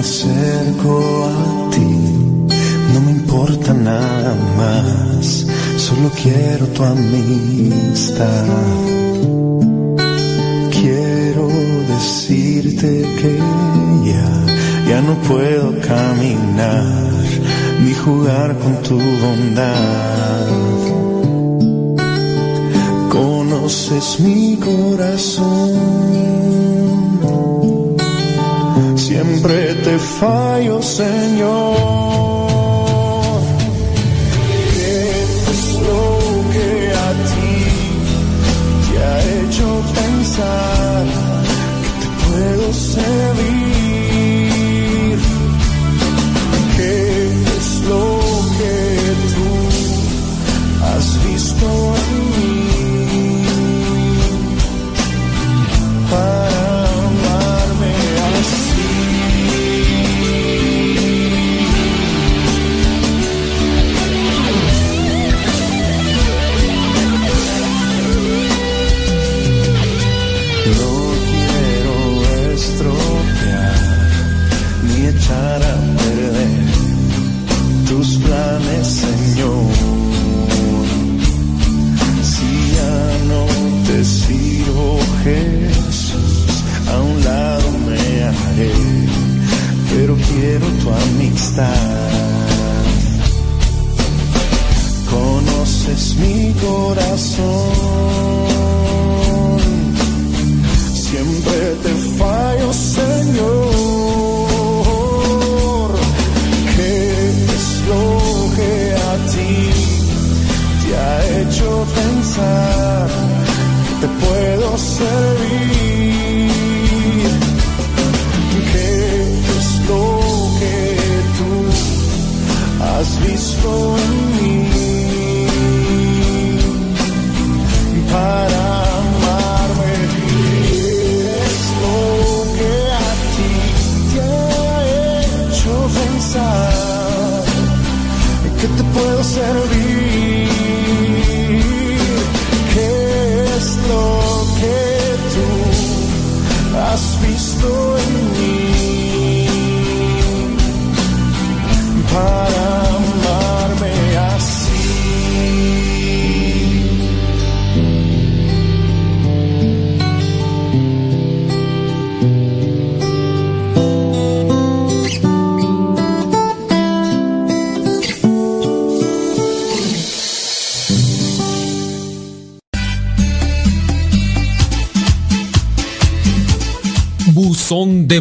acerco a ti, no me importa nada más, solo quiero tu amistad. Quiero decirte que ya, ya no puedo caminar ni jugar con tu bondad. Conoces mi corazón siempre te fallo, Señor. ¿Qué es lo que a ti te ha hecho pensar que te puedo servir?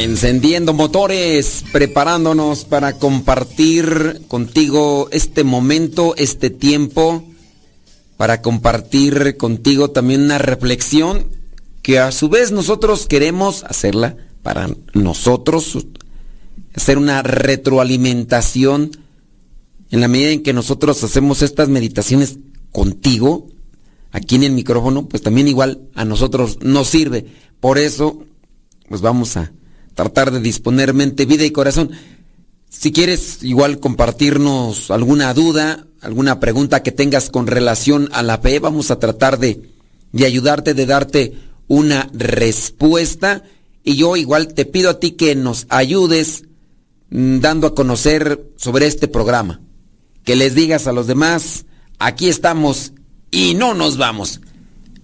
Encendiendo motores, preparándonos para compartir contigo este momento, este tiempo, para compartir contigo también una reflexión que a su vez nosotros queremos hacerla para nosotros, hacer una retroalimentación en la medida en que nosotros hacemos estas meditaciones contigo, aquí en el micrófono, pues también igual a nosotros nos sirve. Por eso, pues vamos a tratar de disponer mente, vida y corazón. Si quieres igual compartirnos alguna duda, alguna pregunta que tengas con relación a la fe, vamos a tratar de, de ayudarte, de darte una respuesta. Y yo igual te pido a ti que nos ayudes mm, dando a conocer sobre este programa. Que les digas a los demás, aquí estamos y no nos vamos.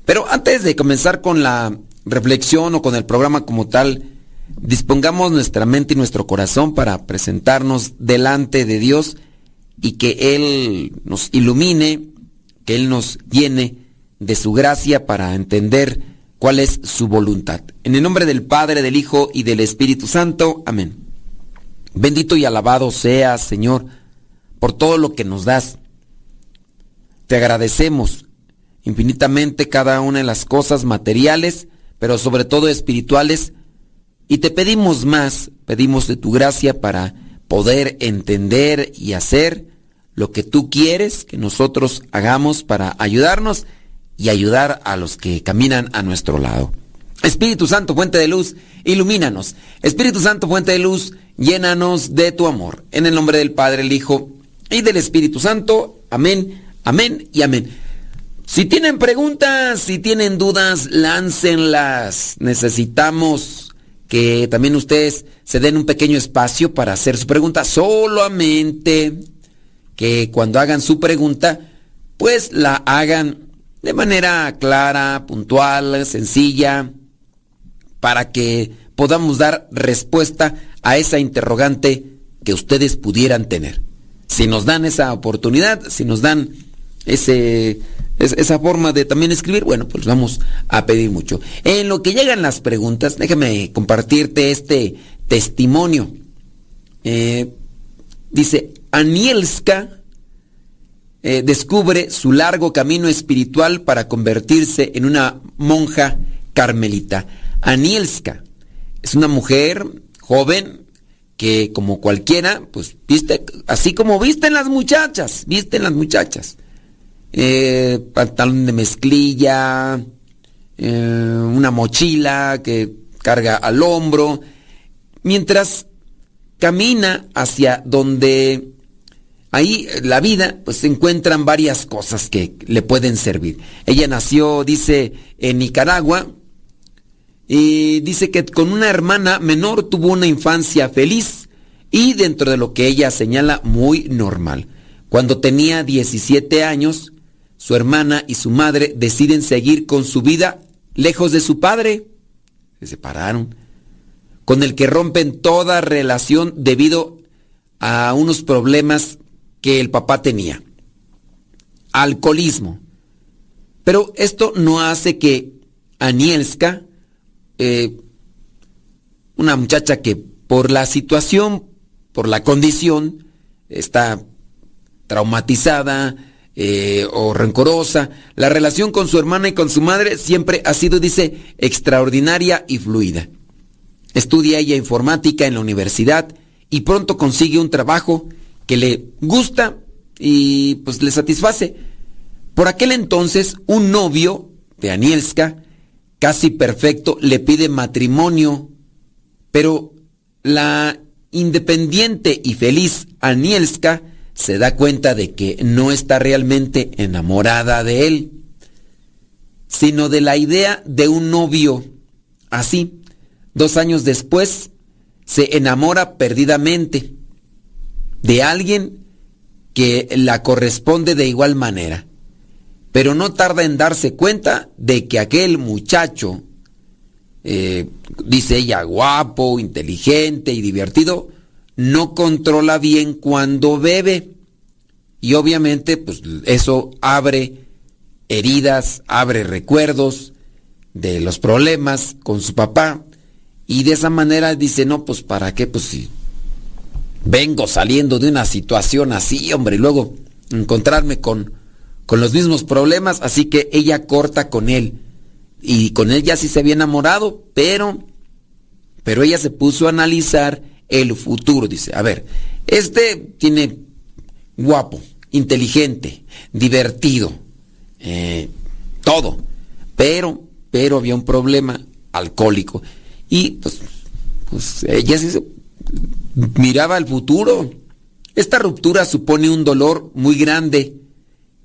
Pero antes de comenzar con la reflexión o con el programa como tal, dispongamos nuestra mente y nuestro corazón para presentarnos delante de Dios y que Él nos ilumine, que Él nos llene de su gracia para entender cuál es su voluntad. En el nombre del Padre, del Hijo y del Espíritu Santo. Amén. Bendito y alabado seas, Señor, por todo lo que nos das. Te agradecemos infinitamente cada una de las cosas materiales, pero sobre todo espirituales, y te pedimos más, pedimos de tu gracia para poder entender y hacer lo que tú quieres que nosotros hagamos para ayudarnos y ayudar a los que caminan a nuestro lado. Espíritu Santo, fuente de luz, ilumínanos. Espíritu Santo, fuente de luz, llénanos de tu amor. En el nombre del Padre, el Hijo y del Espíritu Santo. Amén, amén y amén. Si tienen preguntas, si tienen dudas, láncenlas. Necesitamos que también ustedes se den un pequeño espacio para hacer su pregunta. Solamente que cuando hagan su pregunta, pues la hagan de manera clara, puntual, sencilla, para que podamos dar respuesta a esa interrogante que ustedes pudieran tener. Si nos dan esa oportunidad, si nos dan ese, esa forma de también escribir, bueno, pues vamos a pedir mucho. En lo que llegan las preguntas, déjame compartirte este testimonio. Eh, dice, Anielska eh, descubre su largo camino espiritual para convertirse en una monja carmelita. Anielska es una mujer joven que como cualquiera, pues viste, así como visten las muchachas, visten las muchachas. Eh, pantalón de mezclilla, eh, una mochila que carga al hombro, mientras camina hacia donde ahí la vida, pues se encuentran varias cosas que le pueden servir. Ella nació, dice, en Nicaragua, y dice que con una hermana menor tuvo una infancia feliz y dentro de lo que ella señala muy normal. Cuando tenía 17 años, su hermana y su madre deciden seguir con su vida lejos de su padre. Se separaron. Con el que rompen toda relación debido a unos problemas que el papá tenía. Alcoholismo. Pero esto no hace que Anielska, eh, una muchacha que por la situación, por la condición, está traumatizada eh, o rencorosa, la relación con su hermana y con su madre siempre ha sido, dice, extraordinaria y fluida. Estudia ella informática en la universidad y pronto consigue un trabajo que le gusta y pues le satisface. Por aquel entonces, un novio de Anielska, casi perfecto, le pide matrimonio, pero la independiente y feliz Anielska se da cuenta de que no está realmente enamorada de él, sino de la idea de un novio. Así, dos años después, se enamora perdidamente de alguien que la corresponde de igual manera. Pero no tarda en darse cuenta de que aquel muchacho, eh, dice ella, guapo, inteligente y divertido, no controla bien cuando bebe. Y obviamente, pues eso abre heridas, abre recuerdos de los problemas con su papá. Y de esa manera dice, no, pues para qué, pues si vengo saliendo de una situación así, hombre, y luego encontrarme con, con los mismos problemas, así que ella corta con él. Y con él ya sí se había enamorado, pero, pero ella se puso a analizar el futuro. Dice, a ver, este tiene guapo, inteligente, divertido, eh, todo, pero, pero había un problema alcohólico. Y pues, pues ella se miraba el futuro. Esta ruptura supone un dolor muy grande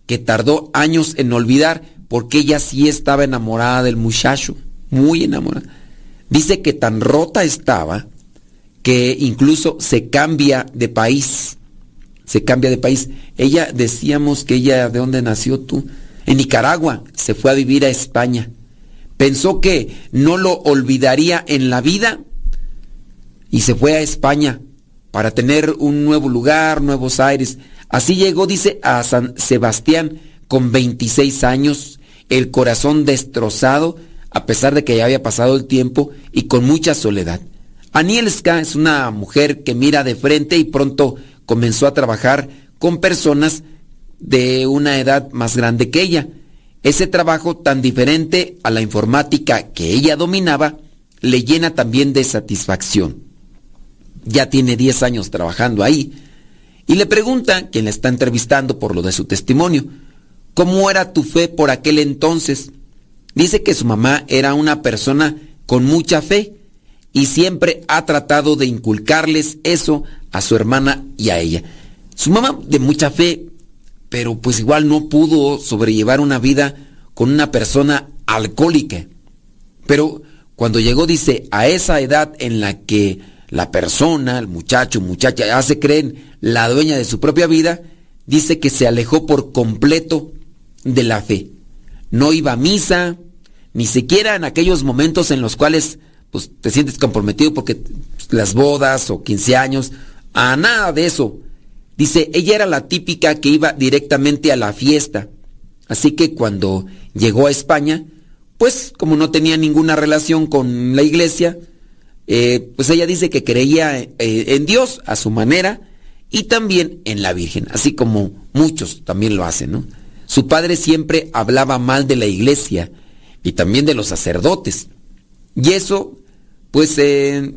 que tardó años en olvidar porque ella sí estaba enamorada del muchacho, muy enamorada. Dice que tan rota estaba que incluso se cambia de país. Se cambia de país. Ella, decíamos que ella, ¿de dónde nació tú? En Nicaragua se fue a vivir a España. Pensó que no lo olvidaría en la vida y se fue a España para tener un nuevo lugar, nuevos aires. Así llegó, dice, a San Sebastián con 26 años, el corazón destrozado, a pesar de que ya había pasado el tiempo y con mucha soledad. Anielska es una mujer que mira de frente y pronto comenzó a trabajar con personas de una edad más grande que ella. Ese trabajo tan diferente a la informática que ella dominaba le llena también de satisfacción. Ya tiene 10 años trabajando ahí y le pregunta, quien la está entrevistando por lo de su testimonio, ¿cómo era tu fe por aquel entonces? Dice que su mamá era una persona con mucha fe y siempre ha tratado de inculcarles eso a su hermana y a ella. Su mamá de mucha fe, pero pues igual no pudo sobrellevar una vida con una persona alcohólica. Pero cuando llegó, dice, a esa edad en la que la persona, el muchacho, muchacha, ya se creen la dueña de su propia vida, dice que se alejó por completo de la fe. No iba a misa, ni siquiera en aquellos momentos en los cuales pues te sientes comprometido porque las bodas o 15 años, a nada de eso. Dice, ella era la típica que iba directamente a la fiesta. Así que cuando llegó a España, pues como no tenía ninguna relación con la iglesia, eh, pues ella dice que creía eh, en Dios a su manera y también en la Virgen, así como muchos también lo hacen, ¿no? Su padre siempre hablaba mal de la iglesia y también de los sacerdotes. Y eso pues eh,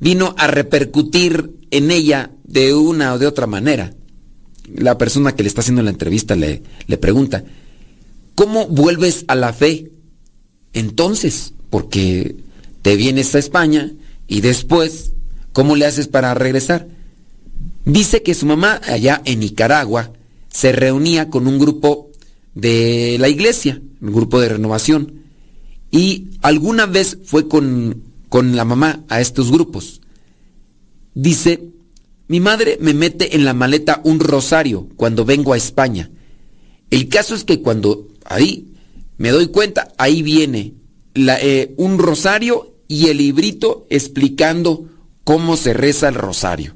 vino a repercutir en ella de una o de otra manera. La persona que le está haciendo la entrevista le, le pregunta, ¿cómo vuelves a la fe? Entonces, porque te vienes a España y después, ¿cómo le haces para regresar? Dice que su mamá allá en Nicaragua se reunía con un grupo de la iglesia, un grupo de renovación, y alguna vez fue con con la mamá a estos grupos. Dice, mi madre me mete en la maleta un rosario cuando vengo a España. El caso es que cuando ahí me doy cuenta, ahí viene eh, un rosario y el librito explicando cómo se reza el rosario.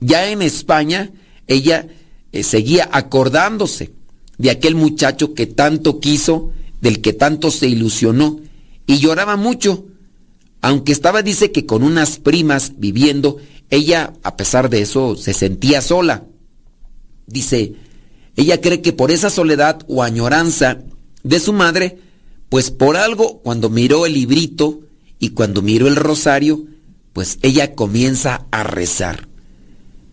Ya en España, ella eh, seguía acordándose de aquel muchacho que tanto quiso, del que tanto se ilusionó, y lloraba mucho aunque estaba, dice que con unas primas viviendo, ella, a pesar de eso, se sentía sola. Dice, ella cree que por esa soledad o añoranza de su madre, pues por algo, cuando miró el librito y cuando miró el rosario, pues ella comienza a rezar.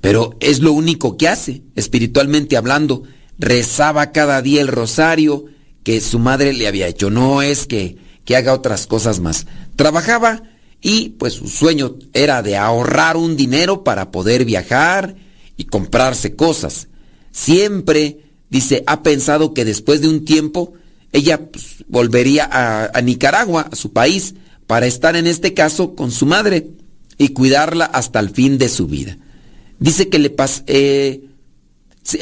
Pero es lo único que hace, espiritualmente hablando. Rezaba cada día el rosario que su madre le había hecho. No es que que haga otras cosas más. Trabajaba y pues su sueño era de ahorrar un dinero para poder viajar y comprarse cosas. Siempre, dice, ha pensado que después de un tiempo ella pues, volvería a, Nicaragua, a su país, para estar en este caso con su madre y cuidarla hasta el fin de su vida. Dice que le, eh,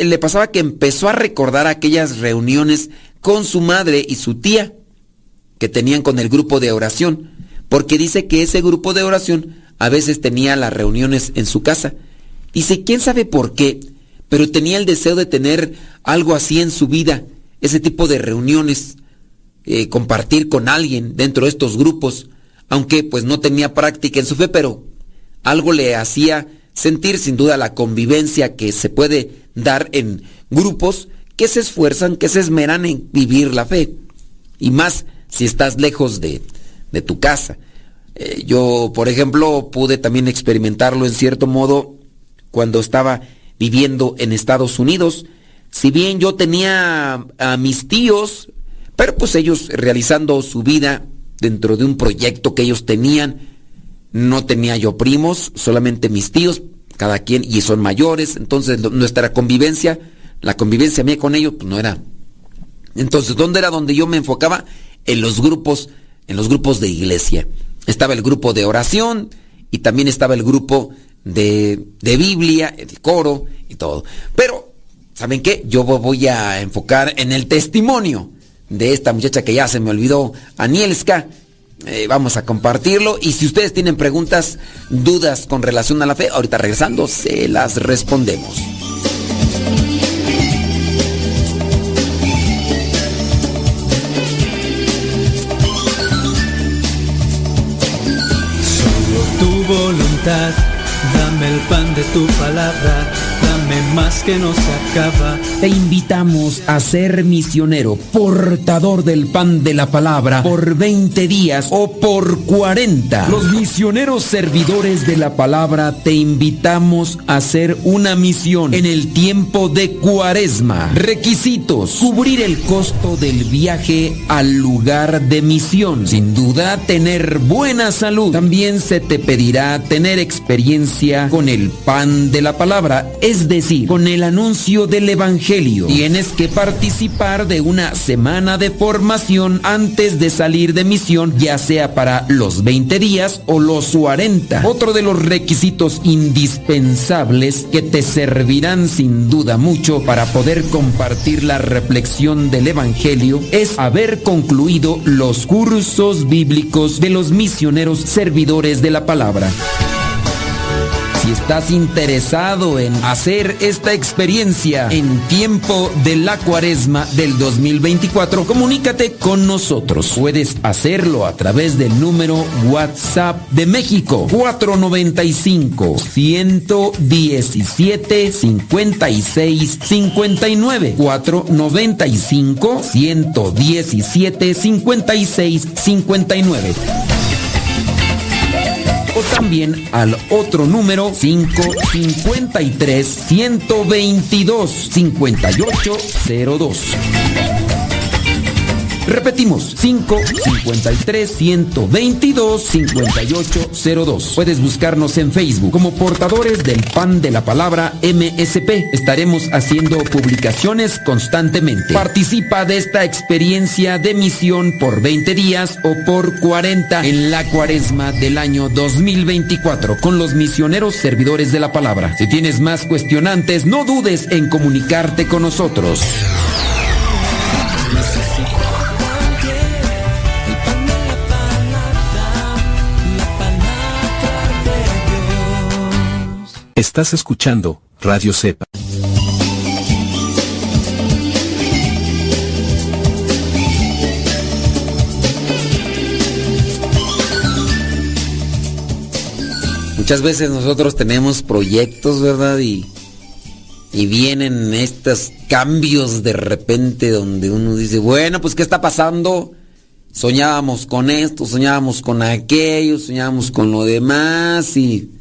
le pasaba que empezó a recordar aquellas reuniones con su madre y su tía que tenían con el grupo de oración, porque dice que ese grupo de oración a veces tenía las reuniones en su casa. Dice, quién sabe por qué, pero tenía el deseo de tener algo así en su vida, ese tipo de reuniones, eh, compartir con alguien dentro de estos grupos, aunque pues no tenía práctica en su fe, pero algo le hacía sentir sin duda la convivencia que se puede dar en grupos que se esfuerzan, que se esmeran en vivir la fe. Y más si estás lejos de, tu casa. Eh, yo, por ejemplo, pude también experimentarlo en cierto modo cuando estaba viviendo en Estados Unidos. Si bien yo tenía a mis tíos, pero pues ellos realizando su vida dentro de un proyecto que ellos tenían, no tenía yo primos, solamente mis tíos, cada quien, y son mayores, entonces nuestra convivencia, la convivencia mía con ellos, pues no era. Entonces, ¿dónde era donde yo me enfocaba? En los grupos, en los grupos de iglesia. Estaba el grupo de oración y también estaba el grupo de, de Biblia, el coro y todo. Pero ¿saben qué? Yo voy a enfocar en el testimonio de esta muchacha que ya se me olvidó, Anielska. Eh, vamos a compartirlo y si ustedes tienen preguntas, dudas con relación a la fe, ahorita regresando se las respondemos. Dame el pan de tu palabra más que nos acaba. Te invitamos a ser misionero, portador del pan de la palabra por 20 días o por 40. Los misioneros servidores de la palabra te invitamos a hacer una misión en el tiempo de cuaresma. Requisitos. Cubrir el costo del viaje al lugar de misión. Sin duda, tener buena salud. También se te pedirá tener experiencia con el pan de la palabra, es decir, con el anuncio del Evangelio. Tienes que participar de una semana de formación antes de salir de misión, ya sea para los 20 días o los 40. Otro de los requisitos indispensables que te servirán sin duda mucho para poder compartir la reflexión del Evangelio es haber concluido los cursos bíblicos de los misioneros servidores de la palabra. Estás interesado en hacer esta experiencia en tiempo de la cuaresma del 2024, comunícate con nosotros. Puedes hacerlo a través del número WhatsApp de México 495 117 56 59 495 117 56 59 o también al otro número 553 122 5802. Repetimos, 553 122 5802. Puedes buscarnos en Facebook como portadores del pan de la palabra MSP. Estaremos haciendo publicaciones constantemente. Participa de esta experiencia de misión por 20 días o por 40 en la cuaresma del año 2024 con los misioneros servidores de la palabra. Si tienes más cuestionantes, no dudes en comunicarte con nosotros. Estás escuchando Radio Cepa. Muchas veces nosotros tenemos proyectos, ¿verdad? Y, y vienen estos cambios de repente donde uno dice, bueno, pues ¿qué está pasando? Soñábamos con esto, soñábamos con aquello, soñábamos con lo demás y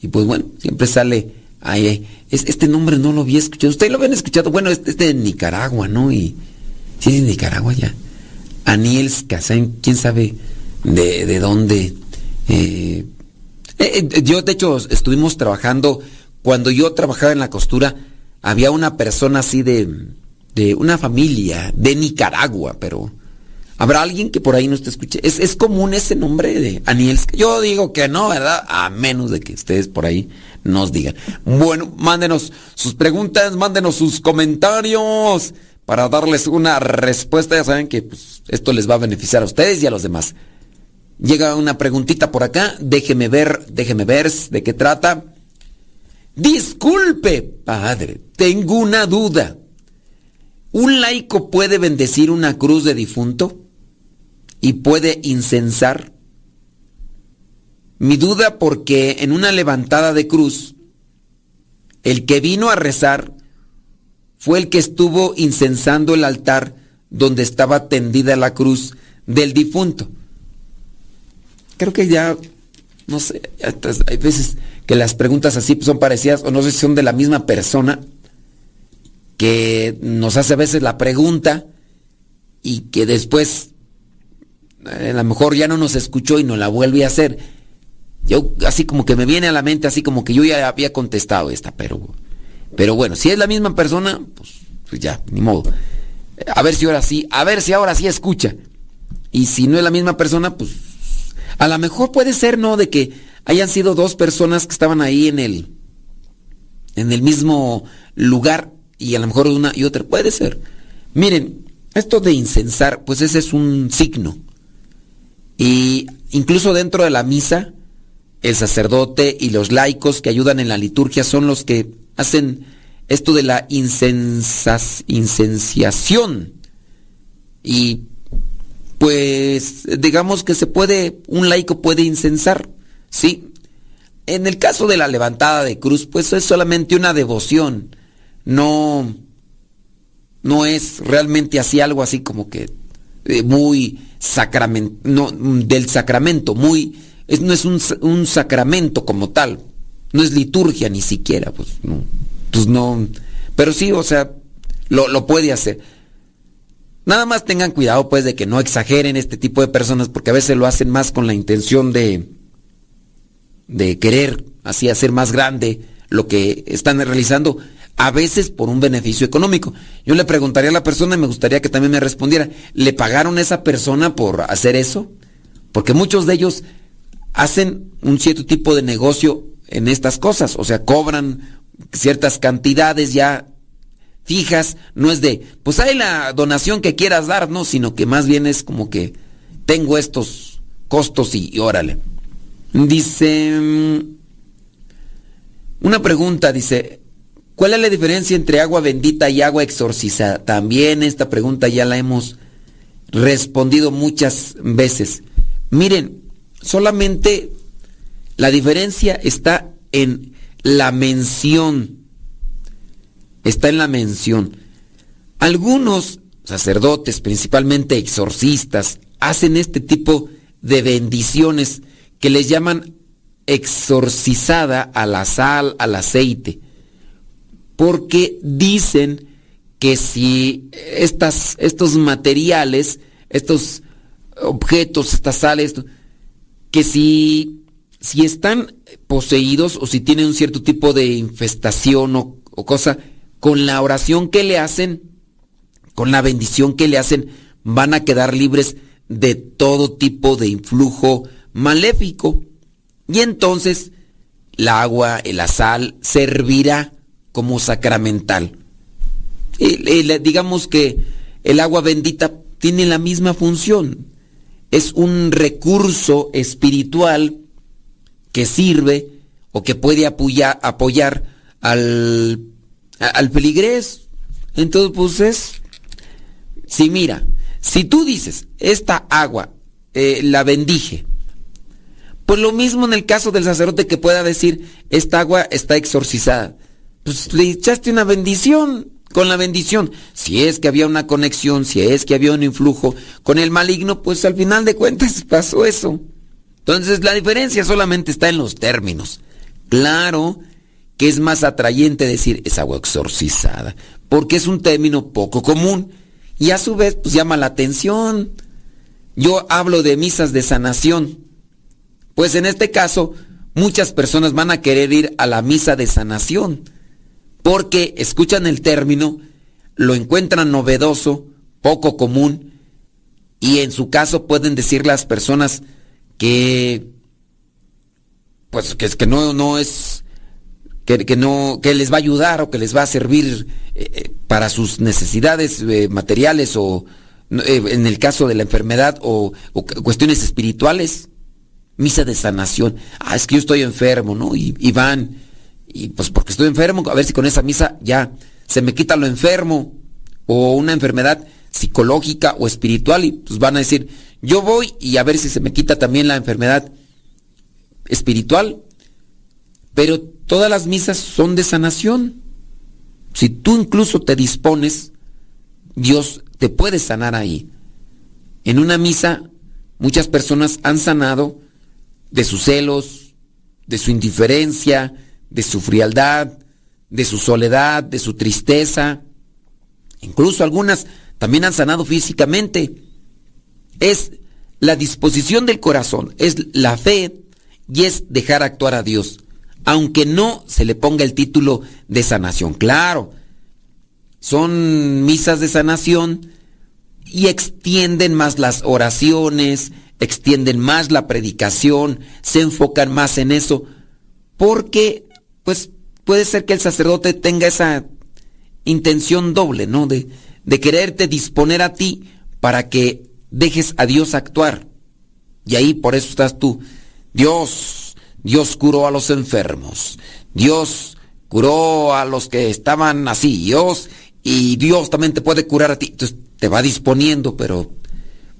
y pues bueno, siempre sale ahí. Es, este nombre no lo había escuchado. Ustedes lo habían escuchado. Bueno, este es de Nicaragua, ¿no? Y sí, es de Nicaragua ya. Anielska, ¿quién sabe de, de dónde? Eh, eh, eh, yo, de hecho, estuvimos trabajando. Cuando yo trabajaba en la costura, había una persona así de, de una familia de Nicaragua, pero ¿Habrá alguien que por ahí no te escuche? ¿Es, ¿Es, común ese nombre de Anielska? Yo digo que no, ¿verdad? A menos de que ustedes por ahí nos digan. Bueno, mándenos sus preguntas, mándenos sus comentarios para darles una respuesta. Ya saben que pues, esto les va a beneficiar a ustedes y a los demás. Llega una preguntita por acá. Déjeme ver, déjeme ver de qué trata. Disculpe, padre, tengo una duda. ¿Un laico puede bendecir una cruz de difunto? Y puede incensar? Mi duda porque en una levantada de cruz, el que vino a rezar fue el que estuvo incensando el altar donde estaba tendida la cruz del difunto. Creo que ya, no sé, hay veces que las preguntas así son parecidas o no sé si son de la misma persona que nos hace a veces la pregunta y que después a lo mejor ya no nos escuchó y nos la vuelve a hacer. Yo así como que me viene a la mente, así como que yo ya había contestado esta, pero, pero bueno, si es la misma persona, pues, pues ya, ni modo. A ver si ahora sí, a ver si ahora sí escucha. Y si no es la misma persona, pues a lo mejor puede ser, ¿no? De que hayan sido dos personas que estaban ahí en el, en el mismo lugar y a lo mejor una y otra. Puede ser. Miren, esto de incensar, pues ese es un signo. Y incluso dentro de la misa, el sacerdote y los laicos que ayudan en la liturgia son los que hacen esto de la incenciación. Y pues digamos que se puede, un laico puede incensar, ¿sí? En el caso de la levantada de cruz, pues es solamente una devoción, no, no es realmente así algo así como que eh, muy sacramento, no, del sacramento, muy, es, no es un, un, sacramento como tal, no es liturgia ni siquiera, pues no, pues no, pero sí, o sea, lo, lo puede hacer. Nada más tengan cuidado pues de que no exageren este tipo de personas porque a veces lo hacen más con la intención de de querer así hacer más grande lo que están realizando, a veces por un beneficio económico. Yo le preguntaría a la persona y me gustaría que también me respondiera, ¿le pagaron a esa persona por hacer eso? Porque muchos de ellos hacen un cierto tipo de negocio en estas cosas, o sea, cobran ciertas cantidades ya fijas, no es de, pues hay la donación que quieras dar, no, sino que más bien es como que tengo estos costos y, órale. Dice, mm, una pregunta, dice, ¿cuál es la diferencia entre agua bendita y agua exorcizada? También esta pregunta ya la hemos respondido muchas veces. Miren, solamente la diferencia está en la mención está en la mención. Algunos sacerdotes, principalmente exorcistas, hacen este tipo de bendiciones que les llaman exorcizada a la sal, al aceite, porque dicen que si estas, estos materiales, estos objetos, estas sales, que si, si están poseídos o si tienen un cierto tipo de infestación o, o cosa, con la oración que le hacen, con la bendición que le hacen, van a quedar libres de todo tipo de influjo maléfico. Y entonces la agua, la sal, servirá como sacramental. digamos que el agua bendita tiene la misma función. Es un recurso espiritual que sirve o que puede apoyar, apoyar al al peligrés. Entonces, pues es... Si mira, si tú dices, esta agua eh, la bendije, pues lo mismo en el caso del sacerdote que pueda decir, esta agua está exorcizada. Pues le echaste una bendición con la bendición. Si es que había una conexión, si es que había un influjo con el maligno, pues al final de cuentas pasó eso. Entonces la diferencia solamente está en los términos. Claro que es más atrayente decir es agua exorcizada, porque es un término poco común y a su vez pues llama la atención. Yo hablo de misas de sanación, pues en este caso muchas personas van a querer ir a la misa de sanación, porque escuchan el término, lo encuentran novedoso, poco común, y en su caso pueden decir las personas que pues que es que no, no es que, no, que les va a ayudar o que les va a servir eh, eh, para sus necesidades eh, materiales o en el caso de la enfermedad o, cuestiones espirituales. Misa de sanación. Ah, es que yo estoy enfermo, ¿no? Y, y, van, y pues porque estoy enfermo, a ver si con esa misa ya se me quita lo enfermo o una enfermedad psicológica o espiritual y pues van a decir, yo voy y a ver si se me quita también la enfermedad espiritual. Pero Todas las misas son de sanación. Si tú incluso te dispones, Dios te puede sanar ahí. En una misa, muchas personas han sanado de sus celos, de su indiferencia, de su frialdad, de su soledad, de su tristeza. Incluso algunas también han sanado físicamente. Es la disposición del corazón, es la fe y es dejar actuar a Dios aunque no se le ponga el título de sanación. Claro, son misas de sanación y extienden más las oraciones, extienden más la predicación, se enfocan más en eso, porque pues puede ser que el sacerdote tenga esa intención doble, ¿no? De, quererte disponer a ti para que dejes a Dios actuar. Y ahí por eso estás tú. Dios, Dios curó a los enfermos. Dios curó a los que estaban así. Dios, y Dios también te puede curar a ti. Entonces te va disponiendo, pero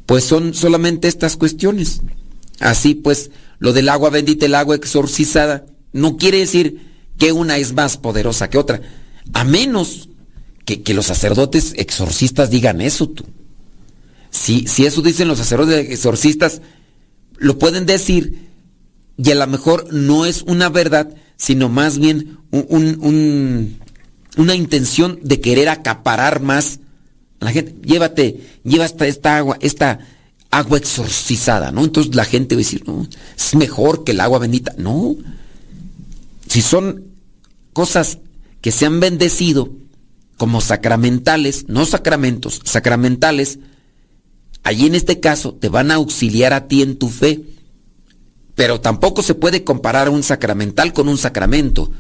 pues son solamente estas cuestiones. Así pues, lo del agua bendita, el agua exorcizada, no quiere decir que una es más poderosa que otra. A menos que, que los sacerdotes exorcistas digan eso tú. Si, si eso dicen los sacerdotes exorcistas, lo pueden decir y a lo mejor no es una verdad, sino más bien un, una intención de querer acaparar más la gente. Llévate, lleva esta, esta agua, esta agua exorcizada, ¿no? Entonces la gente va a decir, no, es mejor que el agua bendita. No. Si son cosas que se han bendecido como sacramentales, no sacramentos, sacramentales, allí en este caso te van a auxiliar a ti en tu fe. Pero tampoco se puede comparar un sacramental con un sacramento.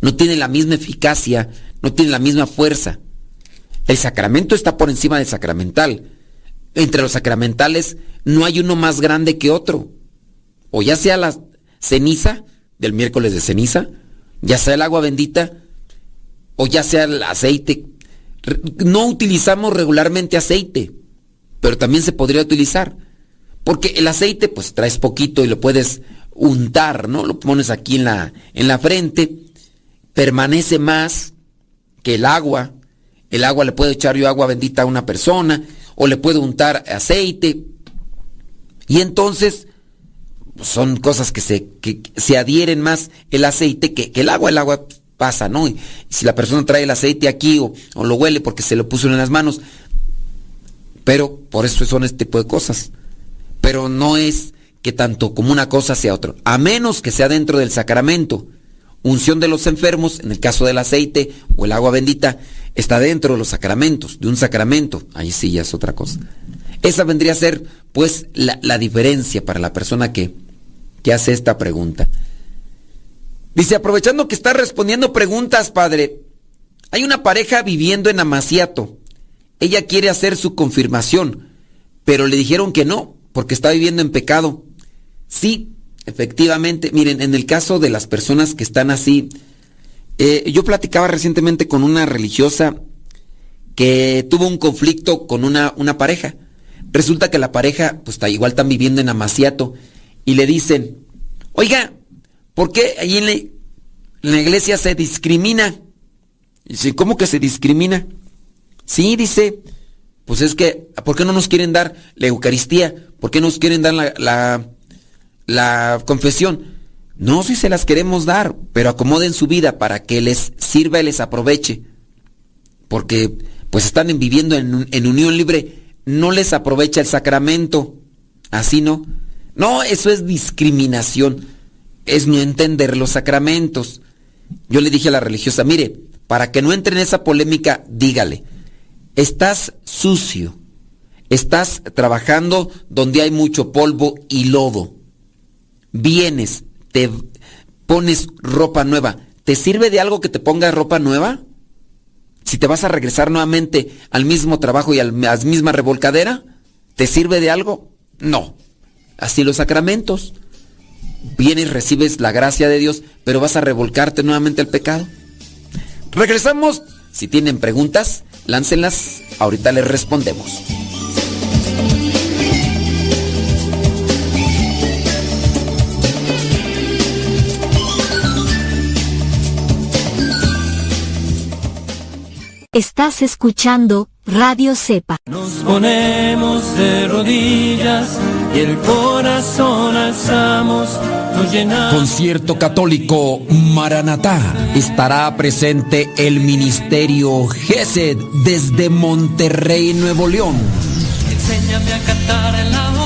No tiene la misma eficacia, no tiene la misma fuerza. El sacramento está por encima del sacramental. Entre los sacramentales no hay uno más grande que otro. O ya sea la ceniza del miércoles de ceniza, ya sea el agua bendita, o ya sea el aceite. No utilizamos regularmente aceite, pero también se podría utilizar. Porque el aceite, pues traes poquito y lo puedes untar, ¿no? Lo pones aquí en la, en la frente, permanece más que el agua. El agua le puedo echar yo agua bendita a una persona, o le puedo untar aceite. Y entonces son cosas que se, que se adhieren más el aceite que, el agua. El agua pasa, ¿no? Y si la persona trae el aceite aquí o, lo huele porque se lo puso en las manos. Pero por eso son este tipo de cosas. Pero no es que tanto como una cosa sea otra. A menos que sea dentro del sacramento. Unción de los enfermos, en el caso del aceite o el agua bendita, está dentro de los sacramentos, de un sacramento. Ahí sí ya es otra cosa. Esa vendría a ser, pues, la diferencia para la persona que, que hace esta pregunta. Dice, aprovechando que está respondiendo preguntas, padre, hay una pareja viviendo en Amaciato. Ella quiere hacer su confirmación, pero le dijeron que no, porque está viviendo en pecado. Sí, efectivamente, miren, en el caso de las personas que están así, eh, yo platicaba recientemente con una religiosa que tuvo un conflicto con una, una pareja. Resulta que la pareja, pues igual están viviendo en Amaciato, y le dicen, oiga, ¿por qué allí en la, la iglesia se discrimina? Y dice, ¿cómo que se discrimina? Sí, dice, pues es que, ¿por qué no nos quieren dar la Eucaristía? ¿Por qué nos quieren dar la, la, la confesión? No, si se las queremos dar, pero acomoden su vida para que les sirva y les aproveche. Porque pues están viviendo en, en unión libre, no les aprovecha el sacramento. Así no. No, eso es discriminación. Es no entender los sacramentos. Yo le dije a la religiosa, mire, para que no entre en esa polémica, dígale, estás sucio, estás trabajando donde hay mucho polvo y lodo, vienes, te pones ropa nueva, ¿te sirve de algo que te pongas ropa nueva? Si te vas a regresar nuevamente al mismo trabajo y a la misma revolcadera, ¿te sirve de algo? No. Así los sacramentos. Vienes, recibes la gracia de Dios, pero vas a revolcarte nuevamente al pecado. Regresamos. Si tienen preguntas, láncenlas. Ahorita les respondemos. Estás escuchando Radio Cepa. Nos ponemos de rodillas y el corazón alzamos, nos llenamos. Concierto Católico Maranatá. Estará presente el Ministerio GESED desde Monterrey, Nuevo León. Enséñame a cantar en la boda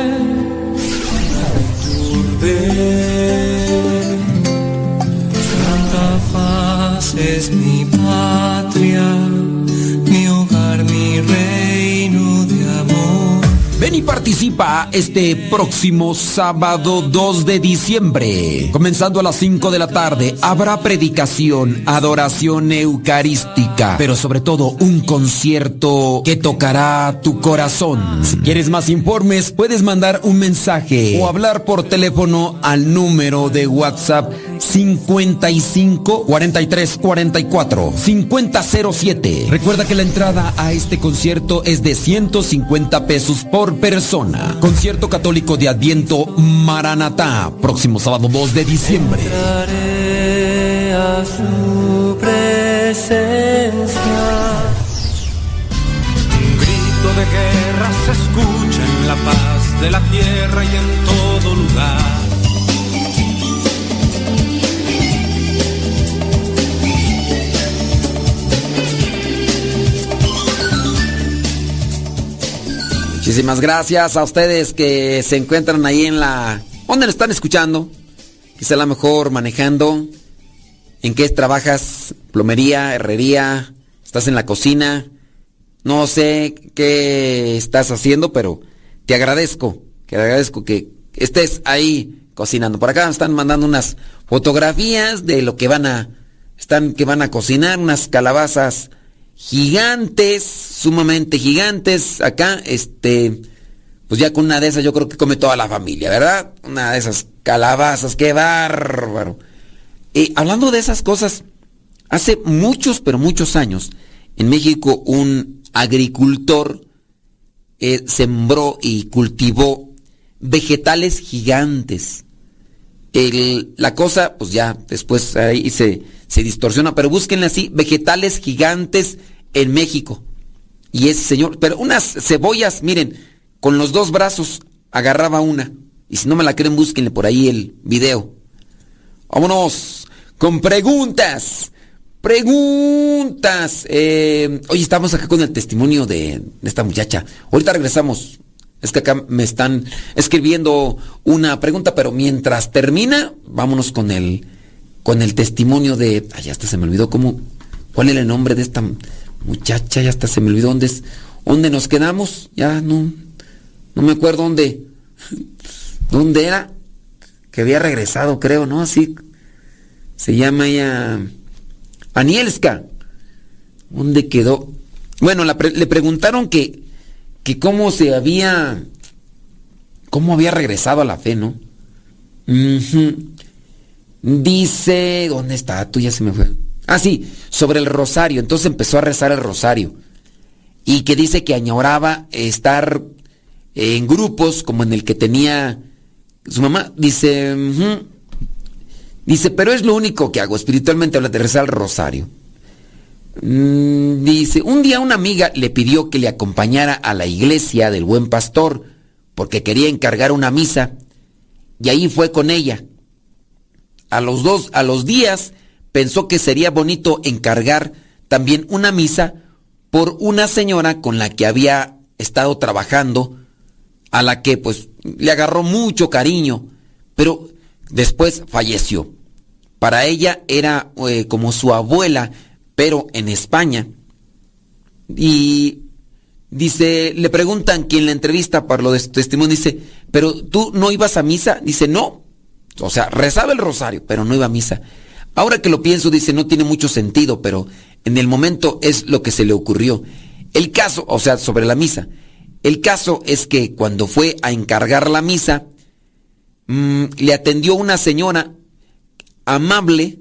Es mi patria, participa este próximo sábado 2 de diciembre. Comenzando a las 5 de la tarde, habrá predicación, adoración eucarística, pero sobre todo un concierto que tocará tu corazón. Si quieres más informes, puedes mandar un mensaje o hablar por teléfono al número de WhatsApp 55 43 44 5007. Recuerda que la entrada a este concierto es de 150 pesos por persona. Concierto católico de Adviento Maranatá, próximo sábado 2 de diciembre. A su presencia. Un grito de guerra se escucha en la paz de la tierra y en todo lugar. Muchísimas gracias a ustedes que se encuentran ahí en la... ¿Dónde lo están escuchando? Quizá a lo mejor manejando. ¿En qué trabajas? ¿Plomería? ¿Herrería? ¿Estás en la cocina? No sé qué estás haciendo, pero te agradezco. Te agradezco que estés ahí cocinando. Por acá están mandando unas fotografías de lo que van a... Están que van a cocinar unas calabazas gigantes, sumamente gigantes. Acá, este, pues ya con una de esas yo creo que come toda la familia, ¿verdad? Una de esas calabazas, qué bárbaro. Eh, hablando de esas cosas, hace muchos, pero muchos años, en México un agricultor eh, sembró y cultivó vegetales gigantes. La cosa, pues ya después ahí se, se distorsiona, pero búsquenle así, vegetales gigantes en México. Y ese señor, pero unas cebollas, miren, con los dos brazos agarraba una. Y si no me la creen, búsquenle por ahí el video. Vámonos con preguntas. Preguntas. Eh, oye, estamos acá con el testimonio de, esta muchacha. Ahorita regresamos. Es que acá me están escribiendo una pregunta, pero mientras termina, vámonos con el, con el testimonio de. Ay, hasta se me olvidó cómo. ¿Cuál era el nombre de esta muchacha? Ya hasta se me olvidó dónde es. ¿Dónde nos quedamos? Ya no. No me acuerdo dónde. ¿Dónde era? Que había regresado, creo, ¿no? Así. Se llama ella. Anielska. ¿Dónde quedó? Bueno, le preguntaron que, que cómo se había. cómo había regresado a la fe, ¿no? Dice. ¿Dónde está? Tú ya se me fue. Ah, sí, sobre el rosario. Entonces empezó a rezar el rosario. Y que dice que añoraba estar en grupos como en el que tenía su mamá. Dice. Dice, pero es lo único que hago. Espiritualmente habla de rezar el rosario. Mm, Dice, un día una amiga le pidió que le acompañara a la iglesia del buen pastor porque quería encargar una misa y ahí fue con ella. A los dos, a los días, pensó que sería bonito encargar también una misa por una señora con la que había estado trabajando, a la que pues le agarró mucho cariño, pero después falleció. Para ella era eh, como su abuela, pero en España. Y dice, le preguntan quien la entrevista para lo de su testimonio, dice, pero tú no ibas a misa, dice, no. O sea, rezaba el rosario, pero no iba a misa. Ahora que lo pienso, dice, no tiene mucho sentido, pero en el momento es lo que se le ocurrió. El caso, o sea, sobre la misa. El caso es que cuando fue a encargar la misa, mm, le atendió una señora amable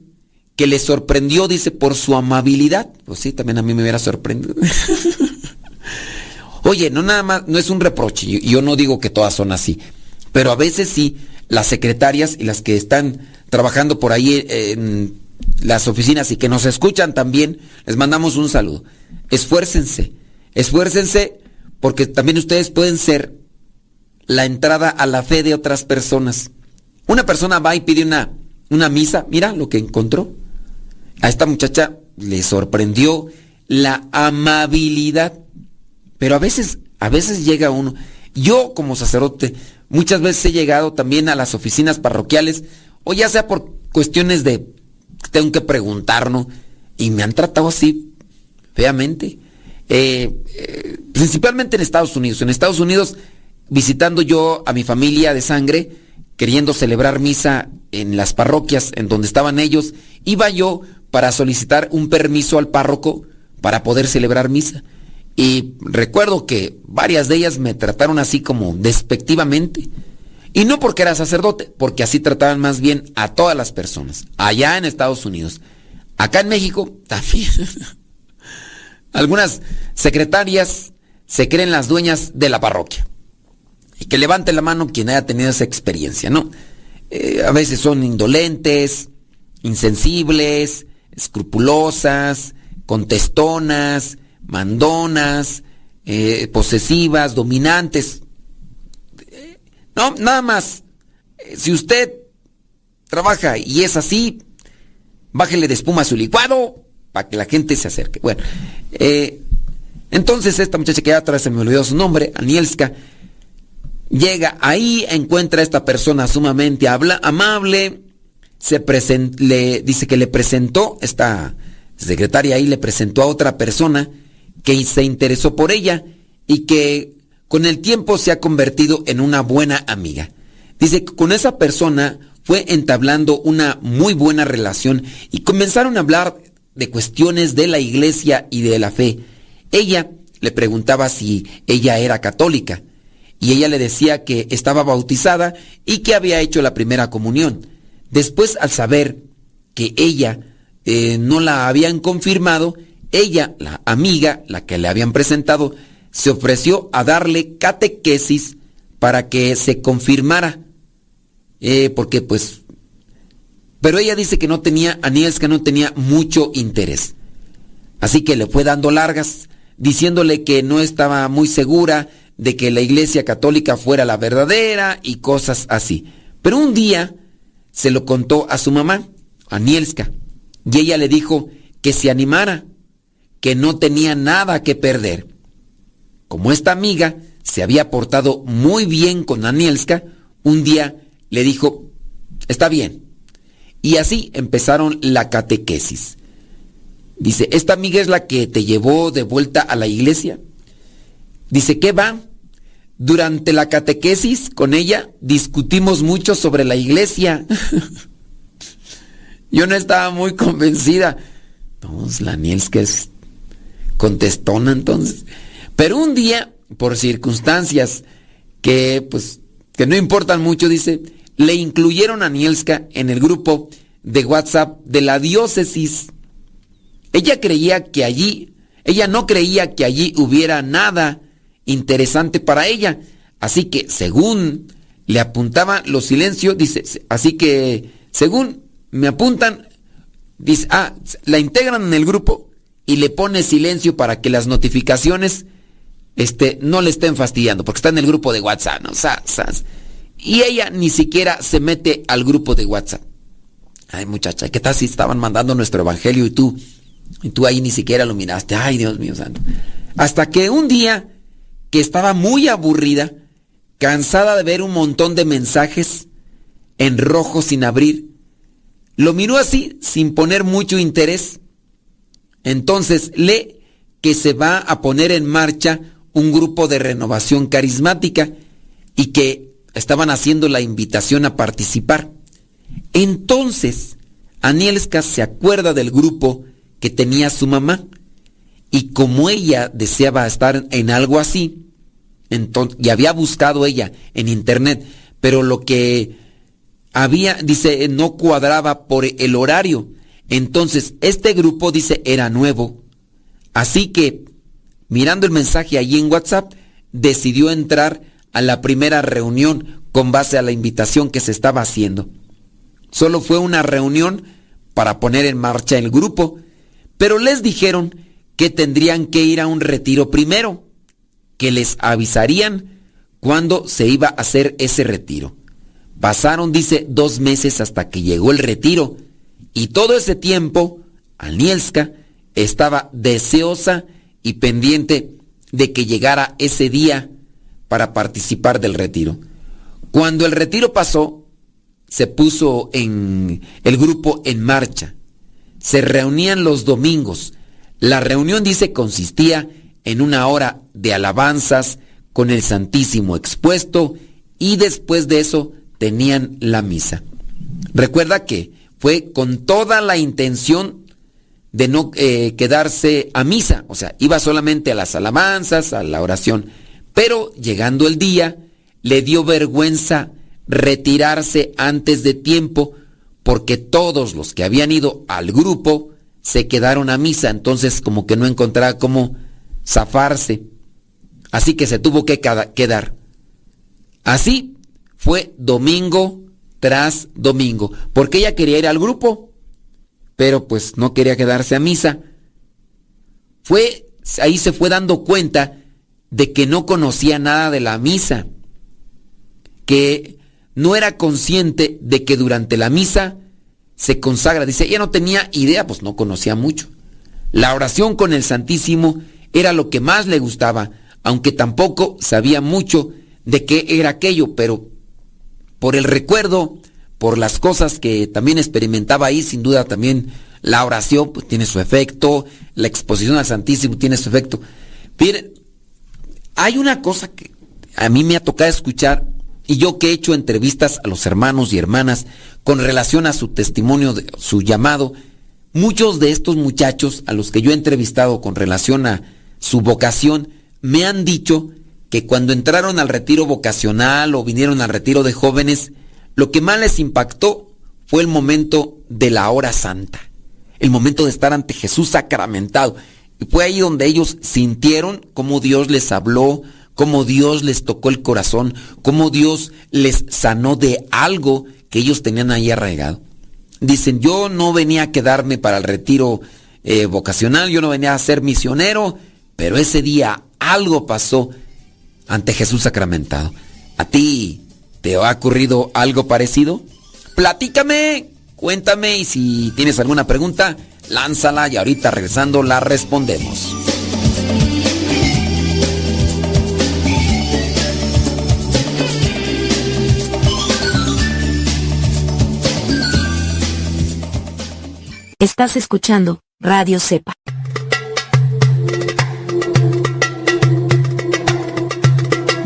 que le sorprendió, dice, por su amabilidad. Pues sí, también a mí me hubiera sorprendido. Oye, no nada más, no es un reproche, yo, yo no digo que todas son así, pero a veces sí, las secretarias y las que están trabajando por ahí en las oficinas y que nos escuchan también, les mandamos un saludo. Esfuércense, esfuércense porque también ustedes pueden ser la entrada a la fe de otras personas. Una persona va y pide una, una misa, mira lo que encontró. A esta muchacha le sorprendió la amabilidad, pero a veces, a veces llega uno. Yo como sacerdote muchas veces he llegado también a las oficinas parroquiales, o ya sea por cuestiones de tengo que preguntarnos, y me han tratado así, feamente. Eh, eh, principalmente en Estados Unidos. En Estados Unidos, visitando yo a mi familia de sangre, queriendo celebrar misa en las parroquias en donde estaban ellos, iba yo para solicitar un permiso al párroco para poder celebrar misa. Y recuerdo que varias de ellas me trataron así como despectivamente. Y no porque era sacerdote, porque así trataban más bien a todas las personas, allá en Estados Unidos. Acá en México también. Algunas secretarias se creen las dueñas de la parroquia. Y que levante la mano quien haya tenido esa experiencia, ¿no? Eh, a veces son indolentes, insensibles, escrupulosas, contestonas, mandonas, eh, posesivas, dominantes. No, nada más. Si usted trabaja y es así, bájele de espuma su licuado para que la gente se acerque. Bueno, eh, entonces esta muchacha que ya atrás se me olvidó su nombre, Anielska, llega ahí, encuentra a esta persona sumamente habla, amable, se le dice que le presentó, esta secretaria ahí le presentó a otra persona que se interesó por ella y que con el tiempo se ha convertido en una buena amiga. Dice que con esa persona fue entablando una muy buena relación y comenzaron a hablar de cuestiones de la iglesia y de la fe. Ella le preguntaba si ella era católica y ella le decía que estaba bautizada y que había hecho la primera comunión. Después, al saber que ella eh, no la habían confirmado, ella, la amiga, la que le habían presentado, se ofreció a darle catequesis para que se confirmara. Eh, porque pues... Pero ella dice que no tenía, que no tenía mucho interés. Así que le fue dando largas, diciéndole que no estaba muy segura de que la iglesia católica fuera la verdadera y cosas así. Pero un día se lo contó a su mamá, Anielska, y ella le dijo que se animara, que no tenía nada que perder. Como esta amiga se había portado muy bien con Anielska, un día le dijo, está bien. Y así empezaron la catequesis. Dice, ¿esta amiga es la que te llevó de vuelta a la iglesia? Dice, ¿qué va? Durante la catequesis con ella discutimos mucho sobre la iglesia. Yo no estaba muy convencida. No, la Anielska es contestona entonces. Pero un día, por circunstancias que pues que no importan mucho, dice, le incluyeron a Nielska en el grupo de WhatsApp de la diócesis. Ella creía que allí, ella no creía que allí hubiera nada interesante para ella. Así que según le apuntaban los silencios, dice, así que según me apuntan, dice, ah, la integran en el grupo y le pone silencio para que las notificaciones este, no le estén fastidiando, porque está en el grupo de WhatsApp, ¿no? Y ella ni siquiera se mete al grupo de WhatsApp. Ay, muchacha, ¿qué tal si estaban mandando nuestro evangelio y tú, y tú ahí ni siquiera lo miraste? Ay, Dios mío santo. Hasta que un día que estaba muy aburrida, cansada de ver un montón de mensajes en rojo sin abrir, lo miró así, sin poner mucho interés. Entonces lee que se va a poner en marcha un grupo de renovación carismática y que estaban haciendo la invitación a participar. Entonces, Anielska se acuerda del grupo que tenía su mamá y como ella deseaba estar en algo así, entonces, y había buscado ella en internet, pero lo que había, dice, no cuadraba por el horario. Entonces, este grupo, dice, era nuevo. Así que mirando el mensaje allí en WhatsApp, decidió entrar a la primera reunión con base a la invitación que se estaba haciendo. Solo fue una reunión para poner en marcha el grupo, pero les dijeron que tendrían que ir a un retiro primero, que les avisarían cuándo se iba a hacer ese retiro. Pasaron, dice, dos meses hasta que llegó el retiro, y todo ese tiempo, Anielska estaba deseosa y pendiente de que llegara ese día para participar del retiro. Cuando el retiro pasó, se puso en el grupo en marcha. Se reunían los domingos. La reunión, dice, consistía en una hora de alabanzas con el Santísimo expuesto y después de eso tenían la misa. Recuerda que fue con toda la intención de no eh, quedarse a misa, o sea, iba solamente a las alabanzas, a la oración, pero llegando el día, le dio vergüenza retirarse antes de tiempo porque todos los que habían ido al grupo se quedaron a misa, entonces como que no encontraba cómo zafarse. Así que se tuvo que quedar. Así fue domingo tras domingo, porque ella quería ir al grupo, pero pues no quería quedarse a misa. Fue ahí se fue dando cuenta de que no conocía nada de la misa, que no era consciente de que durante la misa se consagra. Dice, ella no tenía idea, pues no conocía mucho. La oración con el Santísimo era lo que más le gustaba, aunque tampoco sabía mucho de qué era aquello, pero por el recuerdo, por las cosas que también experimentaba ahí, sin duda también la oración pues, tiene su efecto, la exposición al Santísimo tiene su efecto. Miren, hay una cosa que a mí me ha tocado escuchar y yo que he hecho entrevistas a los hermanos y hermanas con relación a su testimonio, de, su llamado, muchos de estos muchachos a los que yo he entrevistado con relación a su vocación, me han dicho que cuando entraron al retiro vocacional o vinieron al retiro de jóvenes, lo que más les impactó fue el momento de la hora santa, el momento de estar ante Jesús sacramentado. Y fue ahí donde ellos sintieron cómo Dios les habló, cómo Dios les tocó el corazón, cómo Dios les sanó de algo que ellos tenían ahí arraigado. Dicen, yo no venía a quedarme para el retiro eh, vocacional, yo no venía a ser misionero, pero ese día algo pasó ante Jesús sacramentado. ¿A ti te ha ocurrido algo parecido? Platícame, cuéntame y si tienes alguna pregunta, lánzala y ahorita regresando la respondemos. Estás escuchando Radio Cepa.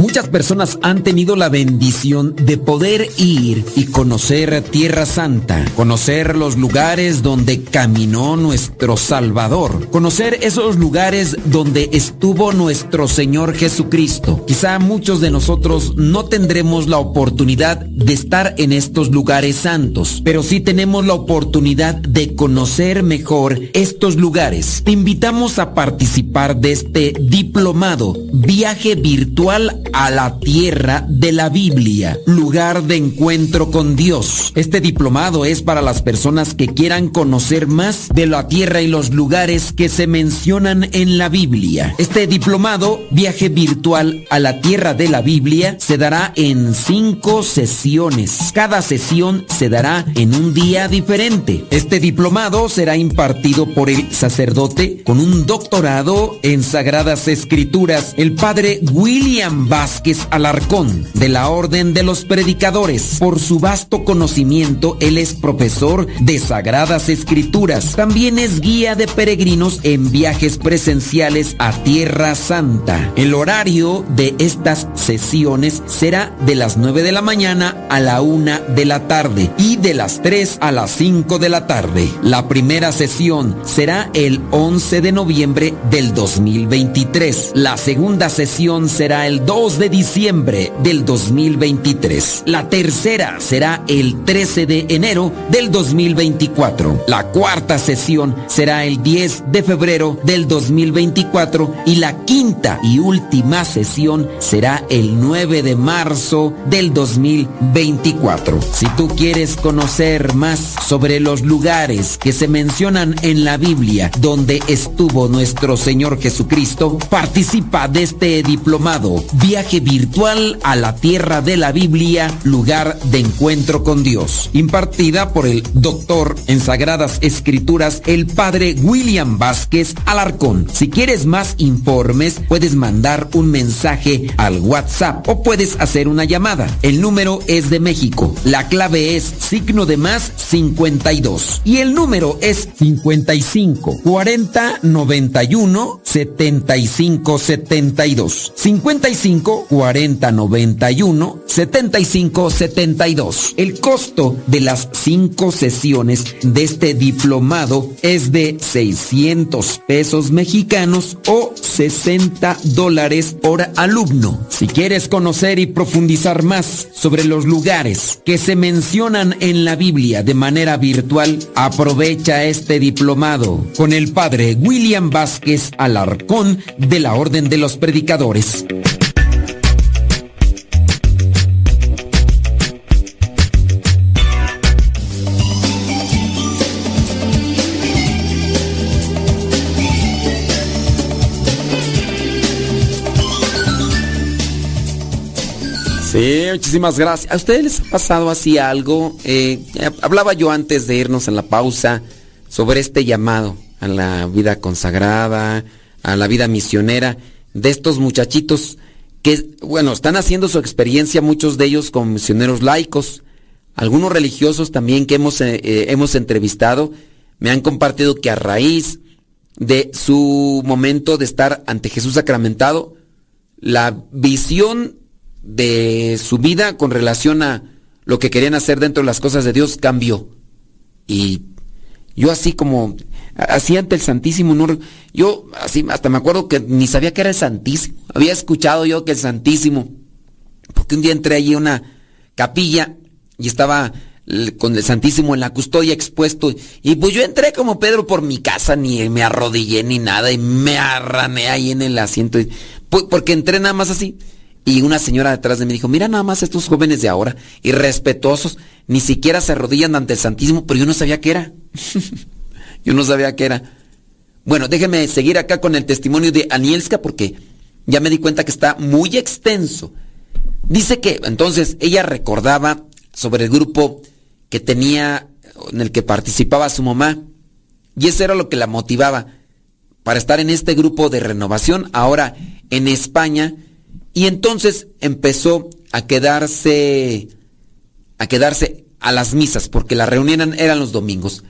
Muchas personas han tenido la bendición de poder ir y conocer Tierra Santa, conocer los lugares donde caminó nuestro Salvador, conocer esos lugares donde estuvo nuestro Señor Jesucristo. Quizá muchos de nosotros no tendremos la oportunidad de estar en estos lugares santos, pero sí tenemos la oportunidad de conocer mejor estos lugares. Te invitamos a participar de este diplomado, viaje virtual a la tierra de la Biblia, lugar de encuentro con Dios. Este diplomado es para las personas que quieran conocer más de la tierra y los lugares que se mencionan en la Biblia. Este diplomado, viaje virtual a la tierra de la Biblia, se dará en cinco sesiones. Cada sesión se dará en un día diferente. Este diplomado será impartido por el sacerdote con un doctorado en Sagradas Escrituras, el padre William Bass Vázquez Alarcón, de la Orden de los Predicadores. Por su vasto conocimiento, él es profesor de Sagradas Escrituras. También es guía de peregrinos en viajes presenciales a Tierra Santa. El horario de estas sesiones será de las 9 de la mañana a la 1 de la tarde y de las 3 a las 5 de la tarde. La primera sesión será el 11 de noviembre del 2023. La segunda sesión será el 2 2 de diciembre del 2023. La tercera será el 13 de enero del 2024. La cuarta sesión será el 10 de febrero del 2024 y la quinta y última sesión será el 9 de marzo del 2024. Si tú quieres conocer más sobre los lugares que se mencionan en la Biblia donde estuvo nuestro Señor Jesucristo, participa de este diplomado, viaje virtual a la tierra de la Biblia, lugar de encuentro con Dios, impartida por el doctor en Sagradas Escrituras, el padre William Vázquez Alarcón. Si quieres más informes, puedes mandar un mensaje al WhatsApp o puedes hacer una llamada. El número es de México. La clave es signo de más 52 y el número es 55 40 91 75 72. 55 40 91 75 72. El costo de las cinco sesiones de este diplomado es de 600 pesos mexicanos o 60 dólares por alumno. Si quieres conocer y profundizar más sobre los lugares que se mencionan en la Biblia de manera virtual, aprovecha este diplomado con el padre William Vázquez Alarcón de la Orden de los Predicadores. Sí, muchísimas gracias. ¿A ustedes les ha pasado así algo? Eh, hablaba yo antes de irnos en la pausa sobre este llamado a la vida consagrada, a la vida misionera de estos muchachitos que, bueno, están haciendo su experiencia, muchos de ellos como misioneros laicos, algunos religiosos también que hemos, eh, eh, hemos entrevistado, me han compartido que a raíz de su momento de estar ante Jesús sacramentado, la visión de su vida con relación a lo que querían hacer dentro de las cosas de Dios cambió. Y yo así como, así ante el Santísimo, no, yo así hasta me acuerdo que ni sabía que era el Santísimo. Había escuchado yo que el Santísimo, porque un día entré allí a una capilla y estaba con el Santísimo en la custodia expuesto. Y pues yo entré como Pedro por mi casa, ni me arrodillé ni nada, y me arrané ahí en el asiento. porque entré nada más así. Y una señora detrás de mí dijo, mira nada más estos jóvenes de ahora, irrespetuosos, ni siquiera se arrodillan ante el Santísimo, pero yo no sabía qué era. yo no sabía qué era. Bueno, déjenme seguir acá con el testimonio de Anielska porque ya me di cuenta que está muy extenso. Dice que entonces ella recordaba sobre el grupo que tenía, en el que participaba su mamá, y eso era lo que la motivaba para estar en este grupo de renovación ahora en España y entonces empezó a quedarse a quedarse a las misas porque la reunión eran los domingos.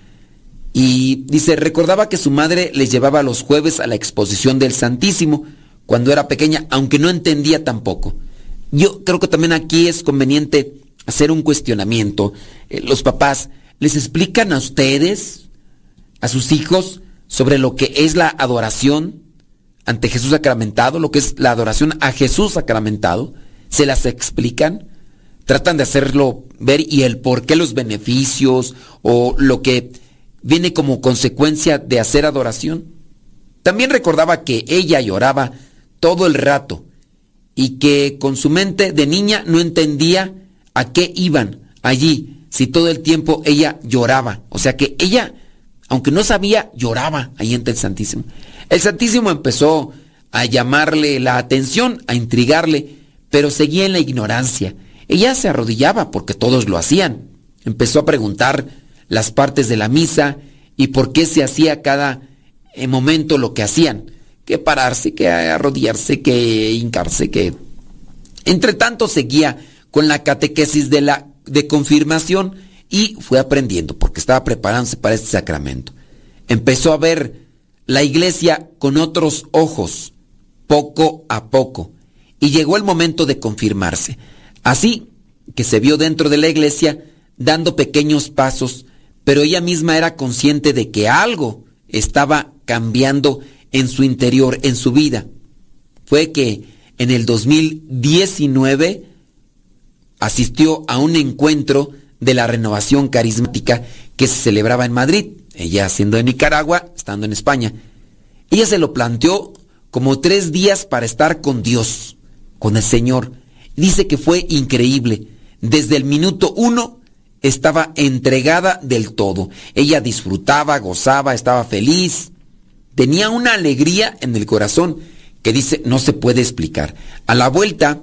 Y dice, recordaba que su madre le llevaba los jueves a la exposición del Santísimo cuando era pequeña, aunque no entendía tampoco. Yo creo que también aquí es conveniente hacer un cuestionamiento. Eh, los papás, ¿les explican a ustedes, a sus hijos, sobre lo que es la adoración? Ante Jesús sacramentado, lo que es la adoración a Jesús sacramentado, se las explican, tratan de hacerlo ver y el por qué los beneficios o lo que viene como consecuencia de hacer adoración. También recordaba que ella lloraba todo el rato y que con su mente de niña no entendía a qué iban allí si todo el tiempo ella lloraba. O sea que ella, aunque no sabía, lloraba ahí ante el Santísimo. El Santísimo empezó a llamarle la atención, a intrigarle, pero seguía en la ignorancia. Ella se arrodillaba porque todos lo hacían. Empezó a preguntar las partes de la misa y por qué se hacía cada eh, momento lo que hacían. Que pararse, que arrodillarse, que hincarse, que... Entre tanto seguía con la catequesis de la de confirmación y fue aprendiendo porque estaba preparándose para este sacramento. Empezó a ver la iglesia con otros ojos, poco a poco, y llegó el momento de confirmarse. Así que se vio dentro de la iglesia dando pequeños pasos, pero ella misma era consciente de que algo estaba cambiando en su interior, en su vida. Fue que en el 2019 asistió a un encuentro de la renovación carismática que se celebraba en Madrid, ella siendo de Nicaragua, estando en España. Ella se lo planteó como tres días para estar con Dios, con el Señor. Dice que fue increíble. Desde el minuto uno estaba entregada del todo. Ella disfrutaba, gozaba, estaba feliz. Tenía una alegría en el corazón que dice no se puede explicar. A la vuelta,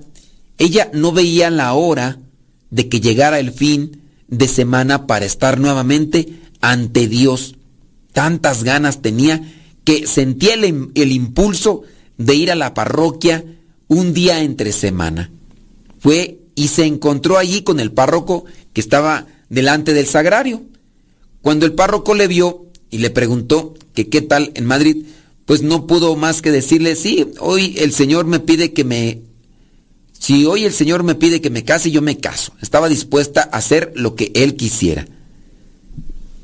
ella no veía la hora de que llegara el fin de semana para estar nuevamente ante Dios. Tantas ganas tenía que sentía el, el impulso de ir a la parroquia un día entre semana. Fue y se encontró allí con el párroco que estaba delante del sagrario. Cuando el párroco le vio y le preguntó que qué tal en Madrid, pues no pudo más que decirle, sí, hoy el Señor me pide que me... Si hoy el Señor me pide que me case, yo me caso. Estaba dispuesta a hacer lo que Él quisiera.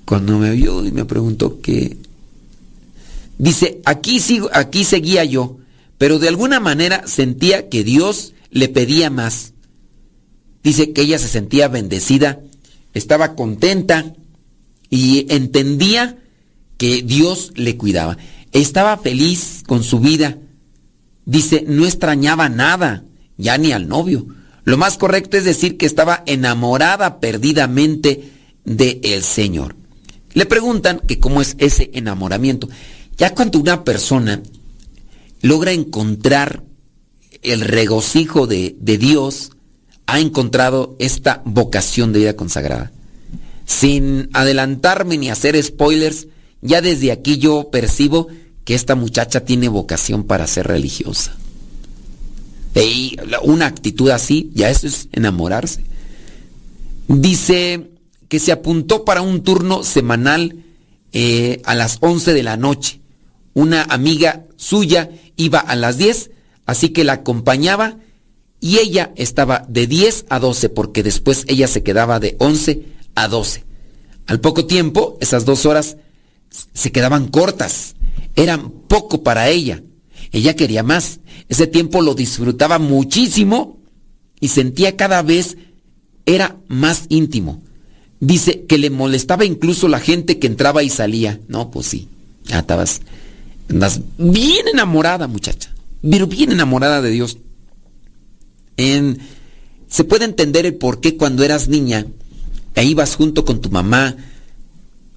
Cuando me vio y me preguntó qué... Dice, aquí, sigo, aquí seguía yo, pero de alguna manera sentía que Dios le pedía más. Dice que ella se sentía bendecida, estaba contenta y entendía que Dios le cuidaba. Estaba feliz con su vida. Dice, no extrañaba nada, ya ni al novio. Lo más correcto es decir que estaba enamorada perdidamente del el Señor. Le preguntan que cómo es ese enamoramiento. Ya cuando una persona logra encontrar el regocijo de, de Dios, ha encontrado esta vocación de vida consagrada. Sin adelantarme ni hacer spoilers, ya desde aquí yo percibo que esta muchacha tiene vocación para ser religiosa. Y una actitud así, ya eso es enamorarse. Dice que se apuntó para un turno semanal eh, a las 11 de la noche. Una amiga suya iba a las 10, así que la acompañaba y ella estaba de 10 a 12 porque después ella se quedaba de 11 a 12. Al poco tiempo, esas dos horas se quedaban cortas, eran poco para ella. Ella quería más. Ese tiempo lo disfrutaba muchísimo y sentía cada vez era más íntimo. Dice que le molestaba incluso la gente que entraba y salía. No, pues sí, ya estabas, bien enamorada muchacha, pero bien enamorada de Dios se puede entender el por qué cuando eras niña e ibas junto con tu mamá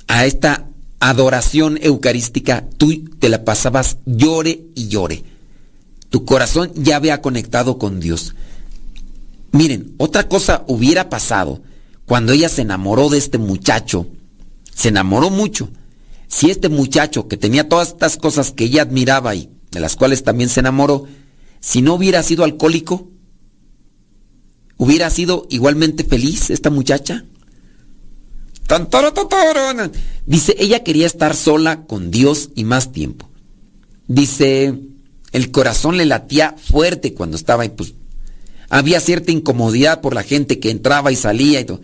a esta adoración eucarística, tú te la pasabas llore y llore. Tu corazón ya había conectado con Dios. Miren, otra cosa hubiera pasado cuando ella se enamoró de este muchacho. Se enamoró mucho. Si este muchacho que tenía todas estas cosas que ella admiraba y de las cuales también se enamoró, si no hubiera sido alcohólico, ¿Hubiera sido igualmente feliz esta muchacha? Dice, ella quería estar sola con Dios y más tiempo. Dice, el corazón le latía fuerte cuando estaba ahí, pues había cierta incomodidad por la gente que entraba y salía y todo.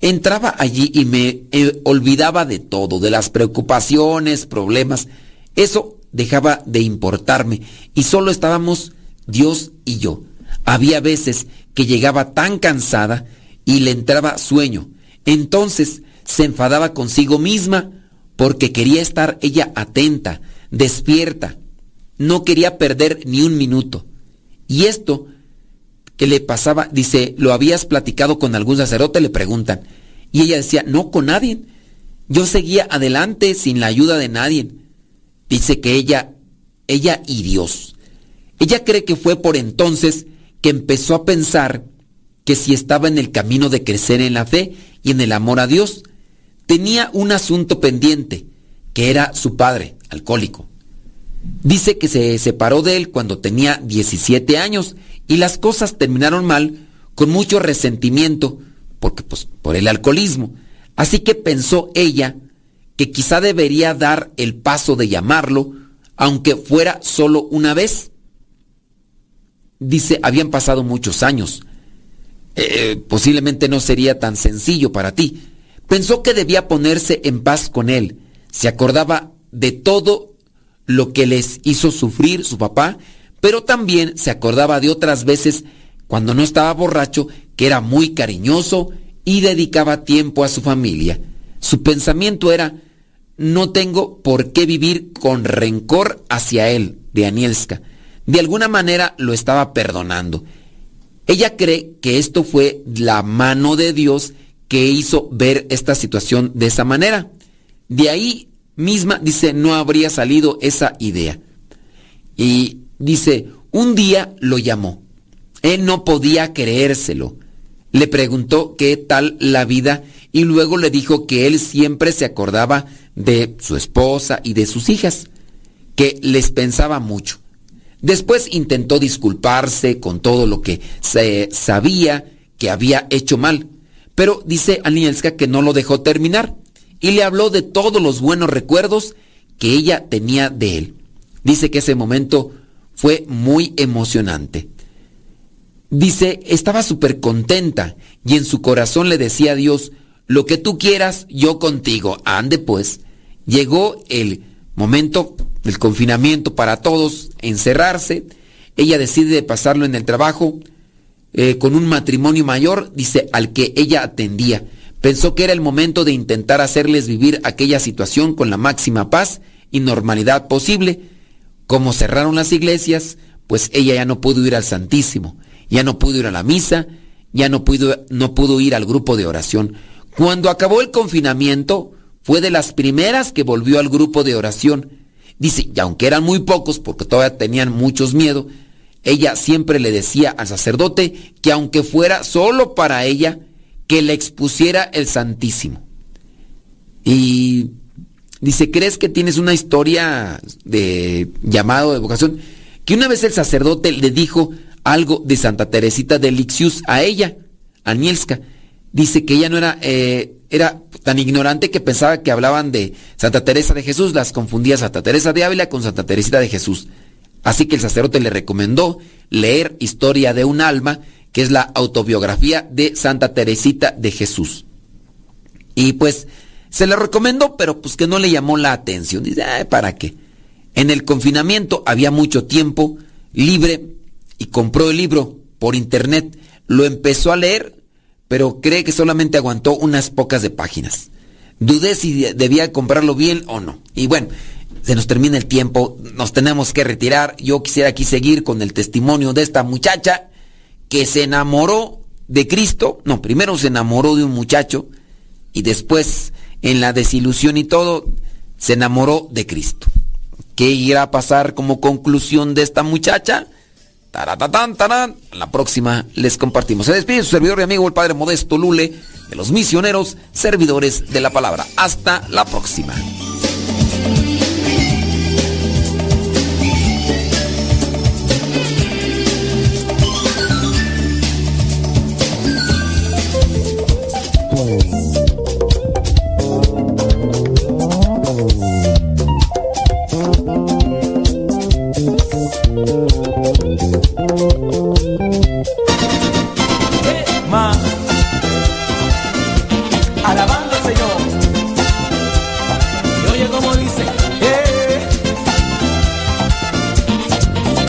Entraba allí y me eh, olvidaba de todo, de las preocupaciones, problemas. Eso dejaba de importarme y solo estábamos Dios y yo. Había veces que llegaba tan cansada y le entraba sueño. Entonces se enfadaba consigo misma porque quería estar ella atenta, despierta. No quería perder ni un minuto. Y esto que le pasaba, dice, ¿lo habías platicado con algún sacerdote? Le preguntan. Y ella decía, no, con nadie. Yo seguía adelante sin la ayuda de nadie. Dice que ella, ella y Dios. Ella cree que fue por entonces que empezó a pensar que si estaba en el camino de crecer en la fe y en el amor a Dios, tenía un asunto pendiente, que era su padre, alcohólico. Dice que se separó de él cuando tenía 17 años y las cosas terminaron mal, con mucho resentimiento, porque pues por el alcoholismo. Así que pensó ella que quizá debería dar el paso de llamarlo, aunque fuera solo una vez. Dice, habían pasado muchos años. Eh, posiblemente no sería tan sencillo para ti. Pensó que debía ponerse en paz con él. Se acordaba de todo lo que les hizo sufrir su papá pero también se acordaba de otras veces cuando no estaba borracho que era muy cariñoso y dedicaba tiempo a su familia. Su pensamiento era, no tengo por qué vivir con rencor hacia él, de Anielska. De alguna manera lo estaba perdonando. Ella cree que esto fue la mano de Dios que hizo ver esta situación de esa manera. De ahí misma, dice, no habría salido esa idea. Y dice, un día lo llamó. Él no podía creérselo. Le preguntó qué tal la vida y luego le dijo que él siempre se acordaba de su esposa y de sus hijas, que les pensaba mucho. Después intentó disculparse con todo lo que se sabía que había hecho mal, pero dice Anielska que no lo dejó terminar y le habló de todos los buenos recuerdos que ella tenía de él. Dice que ese momento fue muy emocionante. Dice, estaba súper contenta y en su corazón le decía a Dios, lo que tú quieras, yo contigo. Ande pues. Llegó el momento del confinamiento para todos, encerrarse. Ella decide pasarlo en el trabajo eh, con un matrimonio mayor, dice, al que ella atendía. Pensó que era el momento de intentar hacerles vivir aquella situación con la máxima paz y normalidad posible. Como cerraron las iglesias, pues ella ya no pudo ir al Santísimo, ya no pudo ir a la misa, ya no pudo, no pudo ir al grupo de oración. Cuando acabó el confinamiento, fue de las primeras que volvió al grupo de oración. Dice, y aunque eran muy pocos, porque todavía tenían muchos miedo, ella siempre le decía al sacerdote que aunque fuera solo para ella, que le expusiera el Santísimo. Y dice, ¿crees que tienes una historia de llamado de vocación? Que una vez el sacerdote le dijo algo de Santa Teresita de Lixius a ella, a Nielska dice que ella no era, eh, era tan ignorante que pensaba que hablaban de Santa Teresa de Jesús, las confundía Santa Teresa de Ávila con Santa Teresita de Jesús. Así que el sacerdote le recomendó leer Historia de un alma, que es la autobiografía de Santa Teresita de Jesús. Y pues se le recomendó, pero pues que no le llamó la atención. Dice, ¿para qué? En el confinamiento había mucho tiempo libre y compró el libro por internet. Lo empezó a leer pero cree que solamente aguantó unas pocas de páginas. Dudé si debía comprarlo bien o no. Y bueno, se nos termina el tiempo, nos tenemos que retirar. Yo quisiera aquí seguir con el testimonio de esta muchacha que se enamoró de Cristo. No, primero se enamoró de un muchacho y después en la desilusión y todo se enamoró de Cristo. ¿Qué irá a pasar como conclusión de esta muchacha? Taratatán, tarán. La próxima les compartimos. Se despide su servidor y amigo el Padre Modesto Lule de los misioneros servidores de la palabra. Hasta la próxima.